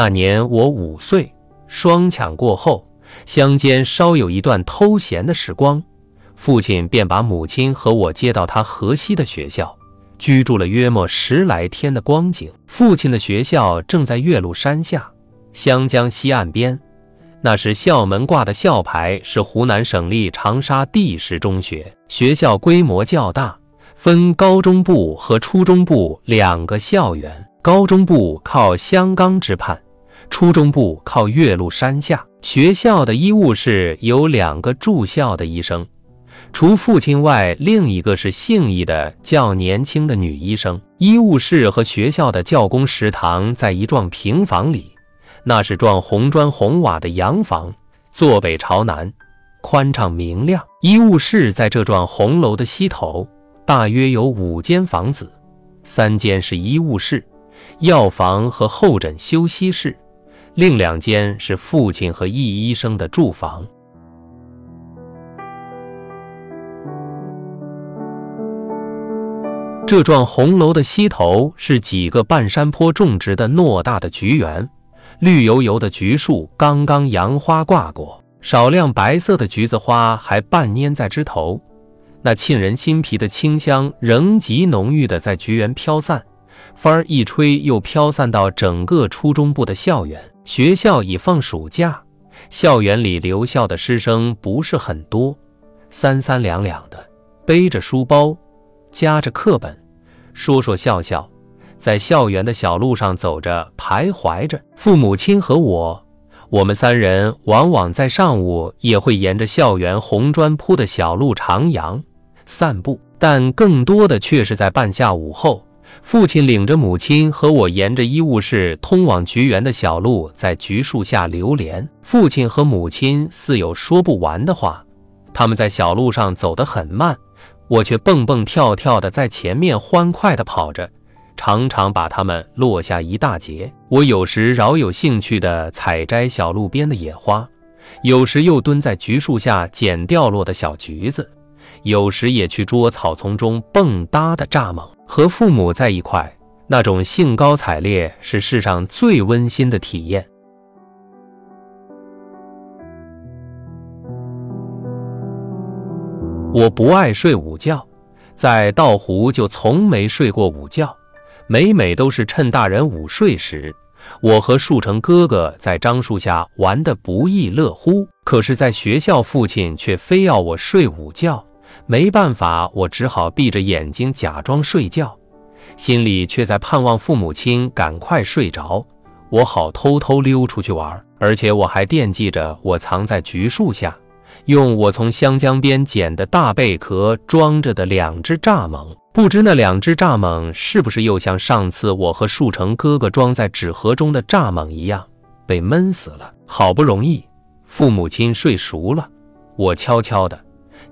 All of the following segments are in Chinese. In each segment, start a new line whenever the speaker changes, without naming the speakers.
那年我五岁，双抢过后，乡间稍有一段偷闲的时光，父亲便把母亲和我接到他河西的学校，居住了约莫十来天的光景。父亲的学校正在岳麓山下，湘江西岸边。那时校门挂的校牌是湖南省立长沙第十中学，学校规模较大，分高中部和初中部两个校园。高中部靠湘江之畔，初中部靠岳麓山下。学校的医务室有两个住校的医生，除父亲外，另一个是姓易的较年轻的女医生。医务室和学校的教工食堂在一幢平房里。那是幢红砖红瓦的洋房，坐北朝南，宽敞明亮。医务室在这幢红楼的西头，大约有五间房子，三间是医务室、药房和候诊休息室，另两间是父亲和易医生的住房。这幢红楼的西头是几个半山坡种植的偌大的菊园。绿油油的橘树刚刚杨花挂过，少量白色的橘子花还半蔫在枝头，那沁人心脾的清香仍极浓郁的在菊园飘散，风儿一吹又飘散到整个初中部的校园。学校已放暑假，校园里留校的师生不是很多，三三两两的背着书包，夹着课本，说说笑笑。在校园的小路上走着，徘徊着。父母亲和我，我们三人往往在上午也会沿着校园红砖铺的小路徜徉、散步，但更多的却是在半下午后，父亲领着母亲和我沿着医务室通往菊园的小路，在橘树下流连。父亲和母亲似有说不完的话，他们在小路上走得很慢，我却蹦蹦跳跳的在前面欢快地跑着。常常把它们落下一大截。我有时饶有兴趣地采摘小路边的野花，有时又蹲在橘树下捡掉落的小橘子，有时也去捉草丛中蹦跶的蚱蜢。和父母在一块，那种兴高采烈是世上最温馨的体验。我不爱睡午觉，在道湖就从没睡过午觉。每每都是趁大人午睡时，我和树成哥哥在樟树下玩得不亦乐乎。可是，在学校，父亲却非要我睡午觉，没办法，我只好闭着眼睛假装睡觉，心里却在盼望父母亲赶快睡着，我好偷偷溜出去玩。而且我还惦记着我藏在橘树下。用我从湘江边捡的大贝壳装着的两只蚱蜢，不知那两只蚱蜢是不是又像上次我和树成哥哥装在纸盒中的蚱蜢一样，被闷死了。好不容易父母亲睡熟了，我悄悄的、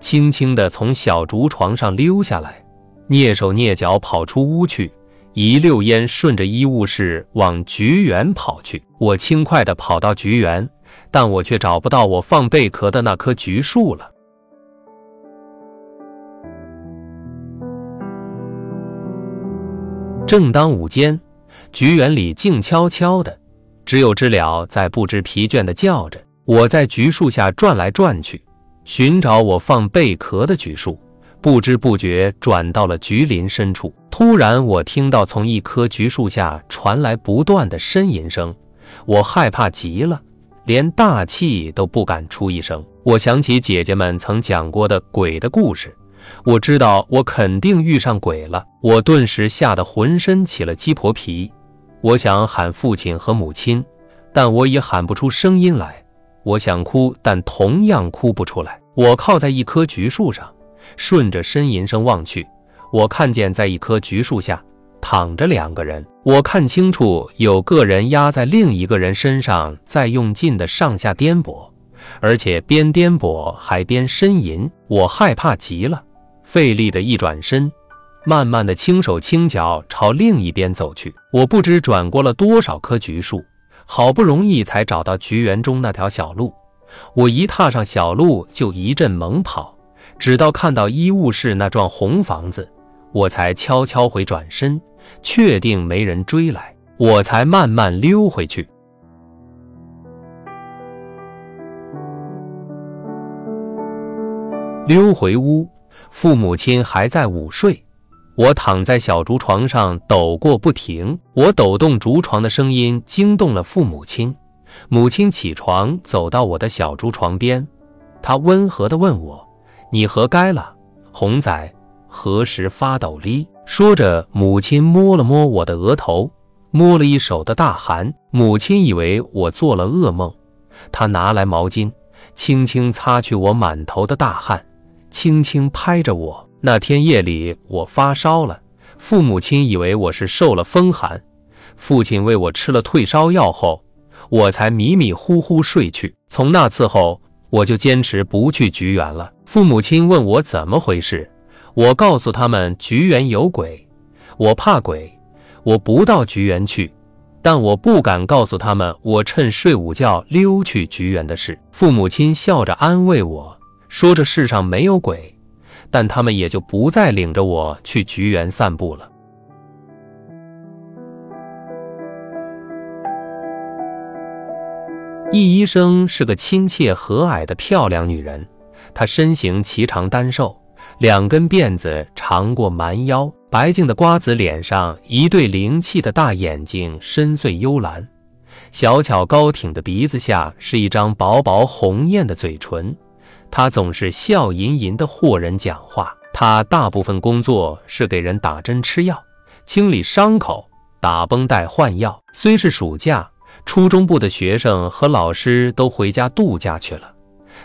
轻轻的从小竹床上溜下来，蹑手蹑脚跑出屋去，一溜烟顺着医务室往菊园跑去。我轻快地跑到菊园。但我却找不到我放贝壳的那棵橘树了。正当午间，菊园里静悄悄的，只有知了在不知疲倦的叫着。我在橘树下转来转去，寻找我放贝壳的橘树，不知不觉转到了橘林深处。突然，我听到从一棵橘树下传来不断的呻吟声，我害怕极了。连大气都不敢出一声。我想起姐姐们曾讲过的鬼的故事，我知道我肯定遇上鬼了。我顿时吓得浑身起了鸡婆皮。我想喊父亲和母亲，但我也喊不出声音来。我想哭，但同样哭不出来。我靠在一棵橘树上，顺着呻吟声望去，我看见在一棵橘树下。躺着两个人，我看清楚，有个人压在另一个人身上，在用劲的上下颠簸，而且边颠簸还边呻吟。我害怕极了，费力的一转身，慢慢的轻手轻脚朝另一边走去。我不知转过了多少棵橘树，好不容易才找到橘园中那条小路。我一踏上小路就一阵猛跑直到看到医务室那幢红房子我才悄悄回转身确定没人追来我才慢慢溜回去。溜回屋父母亲还在午睡我躺在小竹床上抖过不停我抖动竹床的声音惊动了父母亲母亲起床，走到我的小竹床边，她温和地问我：“你何该了，红仔？何时发抖哩？”说着，母亲摸了摸我的额头，摸了一手的大汗。母亲以为我做了噩梦，她拿来毛巾，轻轻擦去我满头的大汗，轻轻拍着我。那天夜里我发烧了，父母亲以为我是受了风寒，父亲为我吃了退烧药后，我才迷迷糊糊睡去。从那次后，我就坚持不去菊园了。父母亲问我怎么回事，我告诉他们菊园有鬼，我怕鬼，我不到菊园去。但我不敢告诉他们我趁睡午觉溜去菊园的事。父母亲笑着安慰我说：“这世上没有鬼。”但他们也就不再领着我去菊园散步了。易医生是个亲切和蔼的漂亮女人，她身形颀长单瘦，两根辫子长过蛮腰，白净的瓜子脸上一对灵气的大眼睛深邃幽蓝，小巧高挺的鼻子下是一张薄薄红艳的嘴唇。他总是笑吟吟地和人讲话。他大部分工作是给人打针吃药、清理伤口、打绷带、换药。虽是暑假，初中部的学生和老师都回家度假去了，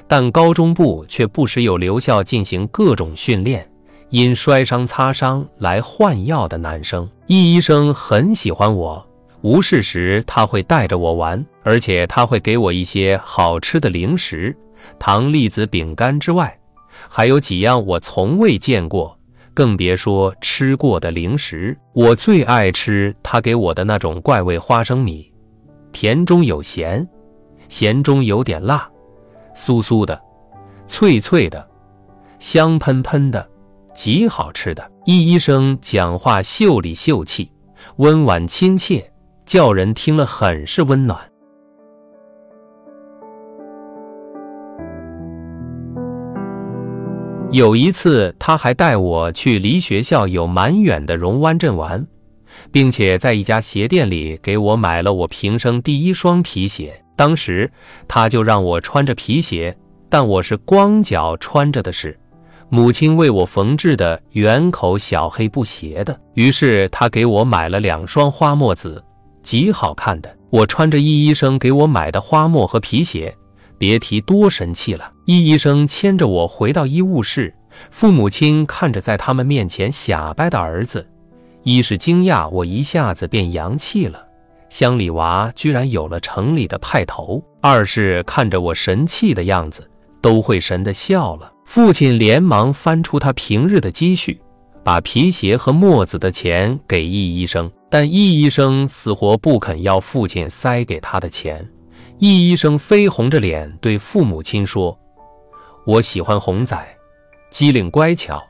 但高中部却不时有留校进行各种训练、因摔伤擦伤来换药的男生。易医生很喜欢我，无事时他会带着我玩，而且他会给我一些好吃的零食。糖栗子饼干之外，还有几样我从未见过，更别说吃过的零食。我最爱吃他给我的那种怪味花生米，甜中有咸，咸中有点辣，酥酥的，脆脆的，香喷喷的，极好吃的。易医生讲话秀里秀气，温婉亲切，叫人听了很是温暖。有一次，他还带我去离学校有蛮远的荣湾镇玩，并且在一家鞋店里给我买了我平生第一双皮鞋。当时他就让我穿着皮鞋，但我是光脚穿着的是母亲为我缝制的圆口小黑布鞋的。于是他给我买了两双花墨子，极好看的。我穿着易医生给我买的花墨和皮鞋。别提多神气了！易医生牵着我回到医务室，父母亲看着在他们面前瞎掰的儿子，一是惊讶我一下子变洋气了，乡里娃居然有了城里的派头；二是看着我神气的样子，都会神的笑了。父亲连忙翻出他平日的积蓄，把皮鞋和墨子的钱给易医生，但易医生死活不肯要父亲塞给他的钱。易医生绯红着脸对父母亲说：“我喜欢红仔，机灵乖巧，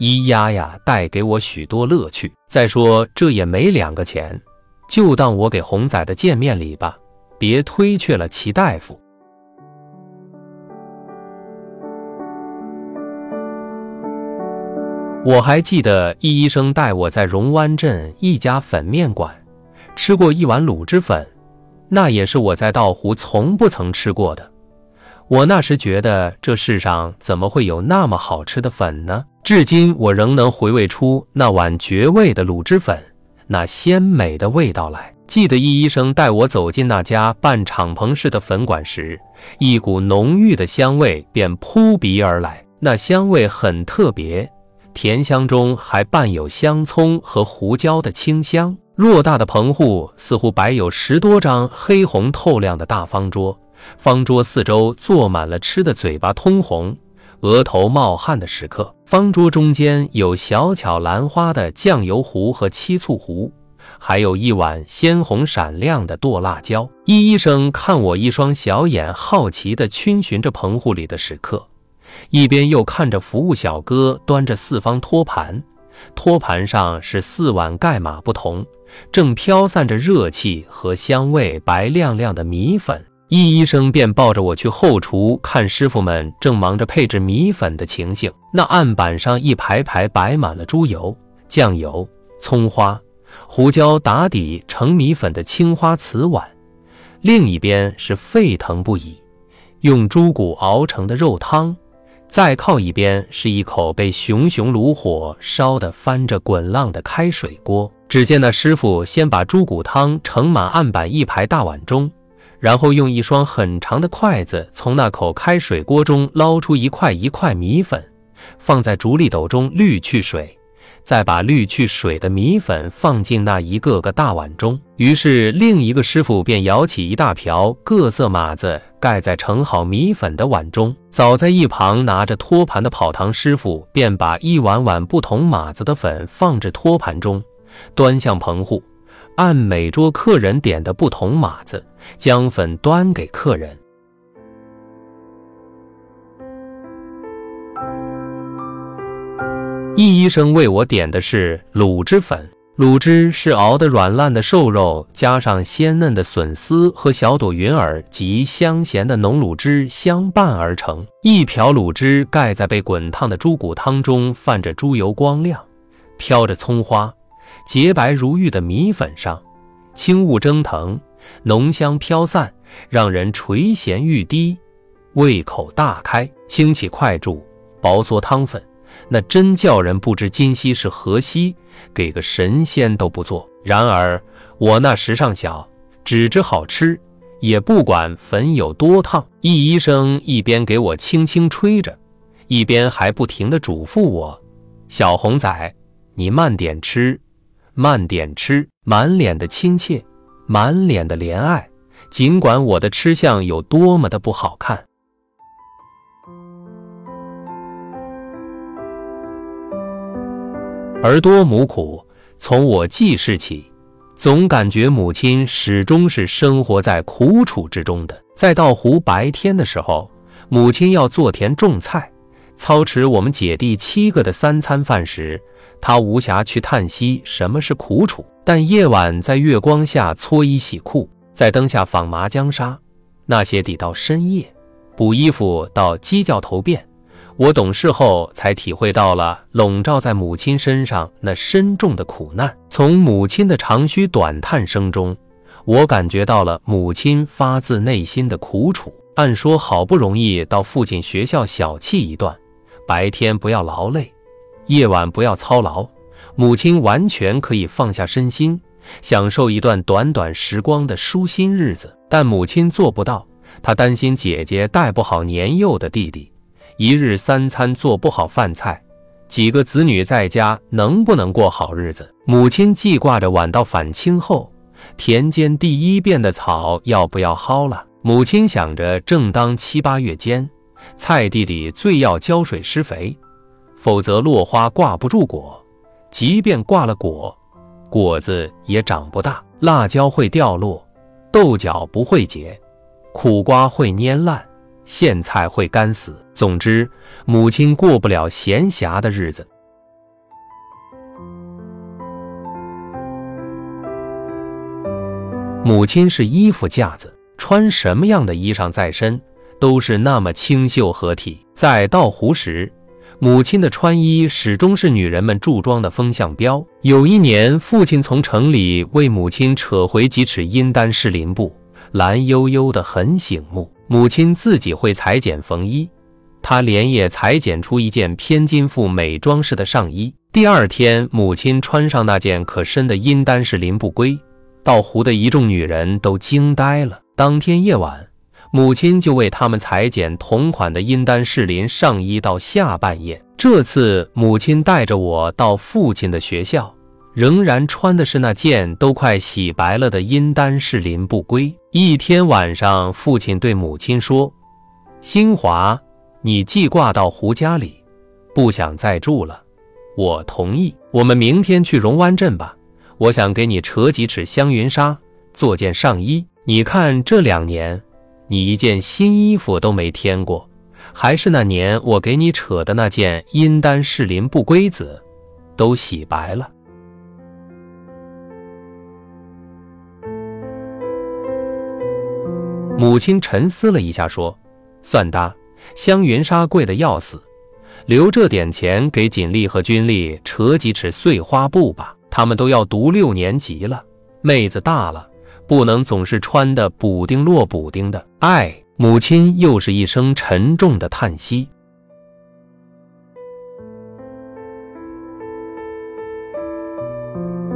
咿呀呀带给我许多乐趣。再说这也没两个钱，就当我给红仔的见面礼吧，别推却了齐大夫。”我还记得易医生带我在荣湾镇一家粉面馆吃过一碗卤汁粉。那也是我在道湖从不曾吃过的。我那时觉得这世上怎么会有那么好吃的粉呢？至今我仍能回味出那碗绝味的卤汁粉那鲜美的味道来。记得易医生带我走进那家半敞篷式的粉馆时，一股浓郁的香味便扑鼻而来。那香味很特别，甜香中还伴有香葱和胡椒的清香。偌大的棚户似乎摆有十多张黑红透亮的大方桌，方桌四周坐满了吃的嘴巴通红、额头冒汗的食客。方桌中间有小巧兰花的酱油壶和七醋壶，还有一碗鲜红闪亮的剁辣椒。易医生看我一双小眼，好奇地逡巡着棚户里的食客，一边又看着服务小哥端着四方托盘，托盘上是四碗盖码不同。正飘散着热气和香味，白亮亮的米粉。易医生便抱着我去后厨看师傅们正忙着配置米粉的情形。那案板上一排排摆满了猪油、酱油、葱花、胡椒打底盛米粉的青花瓷碗，另一边是沸腾不已、用猪骨熬成的肉汤，再靠一边是一口被熊熊炉火烧得翻着滚浪的开水锅。只见那师傅先把猪骨汤盛满案板一排大碗中。然后用一双很长的筷子从那口开水锅中捞出一块一块米粉，放在竹沥斗中滤去水，再把滤去水的米粉放进那一个个大碗中。于是另一个师傅便舀起一大瓢各色码子，盖在盛好米粉的碗中。早在一旁拿着托盘的跑堂师傅便把一碗碗不同码子的粉放至托盘中，端向棚户。按每桌客人点的不同码子，将粉端给客人。易医生为我点的是卤汁粉，卤汁是熬的软烂的瘦肉，加上鲜嫩的笋丝和小朵云耳及香咸的浓卤汁相伴而成。一瓢卤汁盖在被滚烫的猪骨汤中，泛着猪油光亮，飘着葱花。洁白如玉的米粉上，轻雾蒸腾，浓香飘散，让人垂涎欲滴，胃口大开。轻起筷箸，薄嗦汤粉，那真叫人不知今夕是何夕，给个神仙都不做。然而我那时尚小，只知好吃，也不管粉有多烫。易医生一边给我轻轻吹着，一边还不停地嘱咐我：“小红仔，你慢点吃。”慢点吃，满脸的亲切，满脸的怜爱。尽管我的吃相有多么的不好看，儿多母苦。从我记事起，总感觉母亲始终是生活在苦楚之中的。在稻湖白天的时候，母亲要做田种菜，操持我们姐弟七个的三餐饭时。他无暇去叹息什么是苦楚，但夜晚在月光下搓衣洗裤，在灯下纺麻浆纱，那些抵到深夜，补衣服到鸡叫头遍，我懂事后才体会到了笼罩在母亲身上那深重的苦难。从母亲的长吁短叹声中，我感觉到了母亲发自内心的苦楚。按说好不容易到父亲学校小憩一段，白天不要劳累。夜晚不要操劳，母亲完全可以放下身心，享受一段短短时光的舒心日子。但母亲做不到，她担心姐姐带不好年幼的弟弟，一日三餐做不好饭菜，几个子女在家能不能过好日子？母亲记挂着晚到返青后，田间第一遍的草要不要薅了？母亲想着，正当七八月间，菜地里最要浇水施肥。否则落花挂不住果，即便挂了果，果子也长不大。辣椒会掉落，豆角不会结，苦瓜会蔫烂，苋菜会干死。总之，母亲过不了闲暇的日子。母亲是衣服架子，穿什么样的衣裳在身，都是那么清秀合体。在稻湖时。母亲的穿衣始终是女人们注装的风向标。有一年，父亲从城里为母亲扯回几尺阴丹士林布，蓝悠悠的很醒目。母亲自己会裁剪缝衣，她连夜裁剪出一件偏金富美装饰的上衣。第二天，母亲穿上那件可深的阴丹士林布归，到湖的一众女人都惊呆了。当天夜晚。母亲就为他们裁剪同款的阴丹士林上衣到下半夜。这次母亲带着我到父亲的学校，仍然穿的是那件都快洗白了的阴丹士林不归。一天晚上，父亲对母亲说：“新华，你寄挂到胡家里，不想再住了。我同意，我们明天去荣湾镇吧。我想给你扯几尺香云纱，做件上衣。你看这两年。”你一件新衣服都没添过，还是那年我给你扯的那件阴丹士林不归子，都洗白了。母亲沉思了一下，说：“算哒，香云纱贵的要死，留这点钱给锦丽和君丽扯几尺碎花布吧。他们都要读六年级了，妹子大了，不能总是穿的补丁落补丁的。”哎，母亲又是一声沉重的叹息。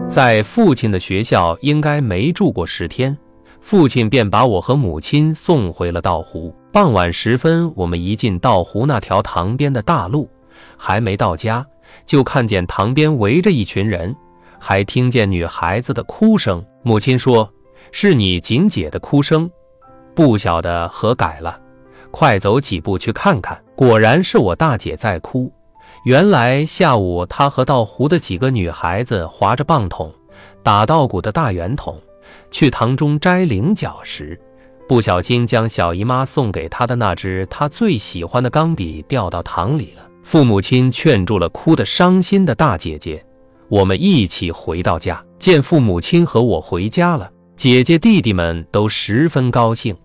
在父亲的学校应该没住过十天。父亲便把我和母亲送回了道湖。傍晚时分，我们一进道湖那条塘边的大路，还没到家，就看见塘边围着一群人，还听见女孩子的哭声。母亲说：“是你锦姐的哭声，不晓得何改了，快走几步去看看。”果然是我大姐在哭。原来下午她和道湖的几个女孩子划着棒筒，打稻谷的大圆筒。去塘中摘菱角时，不小心将小姨妈送给她的那支她最喜欢的钢笔掉到塘里了。父母亲劝住了哭得伤心的大姐姐，我们一起回到家。见父母亲和我回家了，姐姐弟弟们都十分高兴，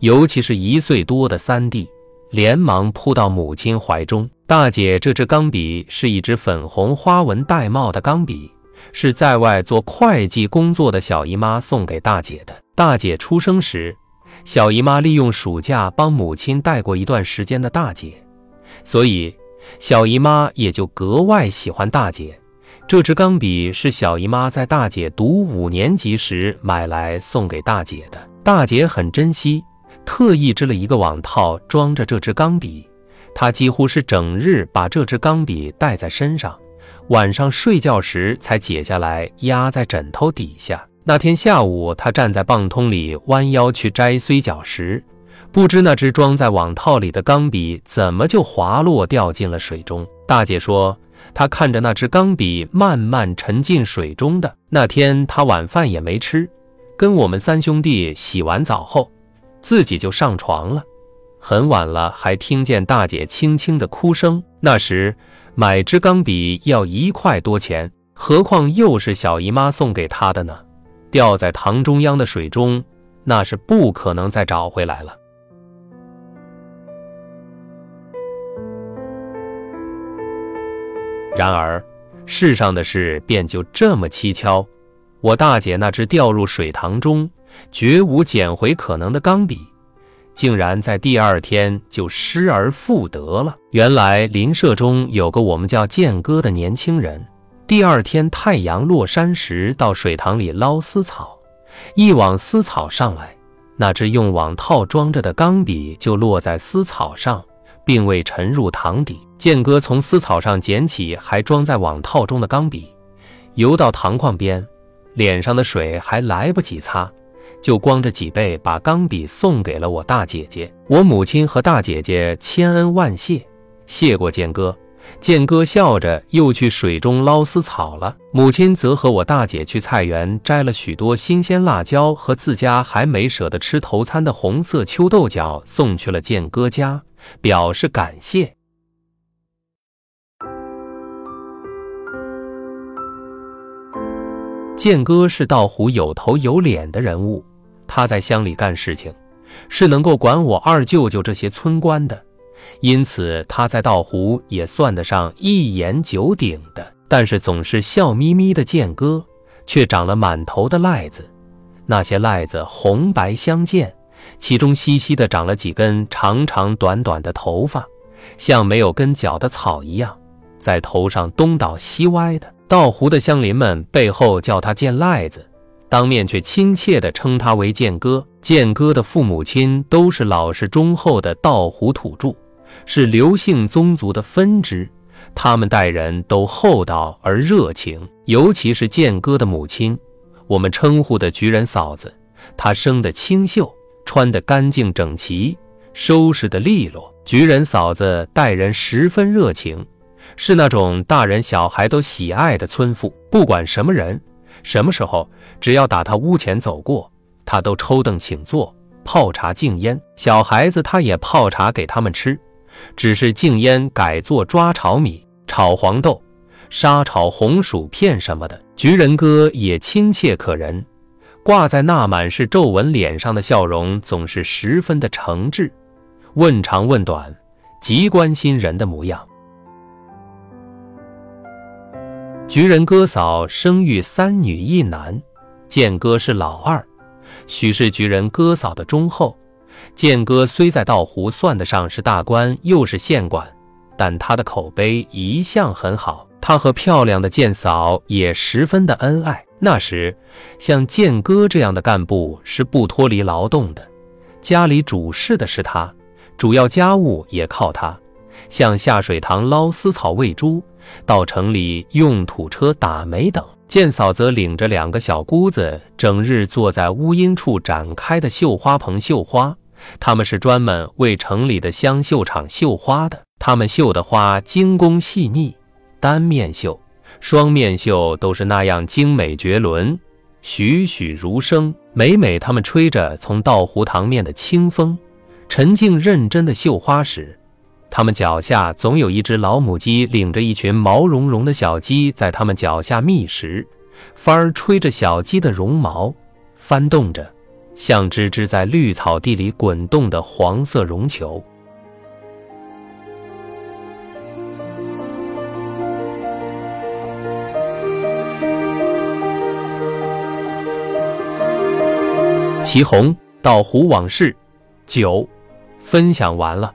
尤其是一岁多的三弟，连忙扑到母亲怀中。大姐，这支钢笔是一支粉红花纹玳瑁的钢笔。是在外做会计工作的小姨妈送给大姐的。大姐出生时，小姨妈利用暑假帮母亲带过一段时间的大姐，所以小姨妈也就格外喜欢大姐。这支钢笔是小姨妈在大姐读五年级时买来送给大姐的，大姐很珍惜，特意织了一个网套装着这支钢笔，他几乎是整日把这支钢笔带在身上。晚上睡觉时才解下来压在枕头底下。那天下午，他站在棒通里弯腰去摘碎角时，不知那只装在网套里的钢笔怎么就滑落掉进了水中。大姐说，她看着那只钢笔慢慢沉进水中的那天，他晚饭也没吃，跟我们三兄弟洗完澡后，自己就上床了。很晚了，还听见大姐轻轻的哭声。那时。买支钢笔要一块多钱，何况又是小姨妈送给她的呢？掉在塘中央的水中，那是不可能再找回来了。然而，世上的事便就这么蹊跷。我大姐那只掉入水塘中、绝无捡回可能的钢笔。竟然在第二天就失而复得了。原来邻舍中有个我们叫剑哥的年轻人，第二天太阳落山时到水塘里捞丝草，一网丝草上来，那只用网套装着的钢笔就落在丝草上，并未沉入塘底。剑哥从丝草上捡起还装在网套中的钢笔，游到塘框边，脸上的水还来不及擦。就光着脊背把钢笔送给了我大姐姐，我母亲和大姐姐千恩万谢，谢过剑哥。剑哥笑着又去水中捞丝草了，母亲则和我大姐去菜园摘了许多新鲜辣椒和自家还没舍得吃头餐的红色秋豆角，送去了剑哥家，表示感谢。剑哥是道湖有头有脸的人物。他在乡里干事情，是能够管我二舅舅这些村官的，因此他在道湖也算得上一言九鼎的。但是总是笑眯眯的剑哥，却长了满头的癞子，那些癞子红白相间，其中稀稀的长了几根长长短短的头发，像没有根脚的草一样，在头上东倒西歪的。道湖的乡邻们背后叫他剑癞子。当面却亲切地称他为建哥。建哥的父母亲都是老实忠厚的道湖土著，是刘姓宗族的分支。他们待人都厚道而热情，尤其是建哥的母亲，我们称呼的菊人嫂子。她生得清秀，穿得干净整齐，收拾得利落。菊人嫂子待人十分热情，是那种大人小孩都喜爱的村妇，不管什么人。什么时候，只要打他屋前走过，他都抽凳请坐，泡茶敬烟。小孩子他也泡茶给他们吃，只是敬烟改做抓炒米、炒黄豆、沙炒红薯片什么的。菊人哥也亲切可人，挂在那满是皱纹脸上的笑容总是十分的诚挚，问长问短，极关心人的模样。菊人哥嫂生育三女一男，建哥是老二，许是菊人哥嫂的忠厚。建哥虽在道湖算得上是大官，又是县管，但他的口碑一向很好。他和漂亮的建嫂也十分的恩爱。那时，像建哥这样的干部是不脱离劳动的，家里主事的是他，主要家务也靠他，像下水塘捞丝草、喂猪，到城里用土车打煤等。建嫂则领着两个小姑子，整日坐在乌阴处展开的绣花棚绣花。他们是专门为城里的香绣厂绣花的，他们绣的花精工细腻，单面绣、双面绣都是那样精美绝伦，栩栩如生。每每他们吹着从稻湖塘面的清风，沉静认真的绣花时，他们脚下总有一只老母鸡领着一群毛茸茸的小鸡在他们脚下觅食，风儿吹着小鸡的绒毛，翻动着。像只只在绿草地里滚动的黄色绒球。祁红到湖往事九，分享完了。